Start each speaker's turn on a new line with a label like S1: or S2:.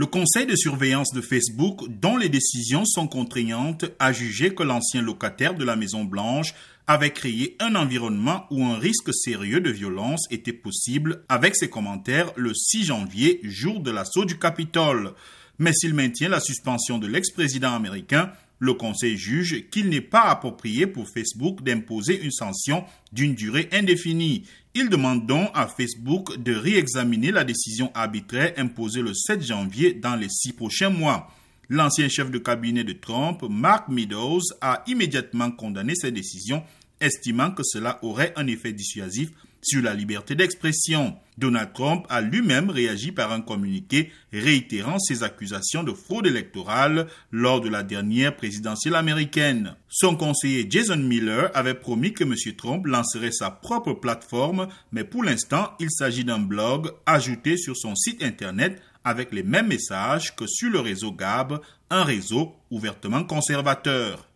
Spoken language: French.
S1: Le conseil de surveillance de Facebook, dont les décisions sont contraignantes, a jugé que l'ancien locataire de la Maison Blanche avait créé un environnement où un risque sérieux de violence était possible avec ses commentaires le 6 janvier, jour de l'assaut du Capitole. Mais s'il maintient la suspension de l'ex-président américain, le Conseil juge qu'il n'est pas approprié pour Facebook d'imposer une sanction d'une durée indéfinie. Il demande donc à Facebook de réexaminer la décision arbitraire imposée le 7 janvier dans les six prochains mois. L'ancien chef de cabinet de Trump, Mark Meadows, a immédiatement condamné cette décision, estimant que cela aurait un effet dissuasif sur la liberté d'expression. Donald Trump a lui-même réagi par un communiqué réitérant ses accusations de fraude électorale lors de la dernière présidentielle américaine. Son conseiller Jason Miller avait promis que M. Trump lancerait sa propre plateforme, mais pour l'instant, il s'agit d'un blog ajouté sur son site internet avec les mêmes messages que sur le réseau Gab, un réseau ouvertement conservateur.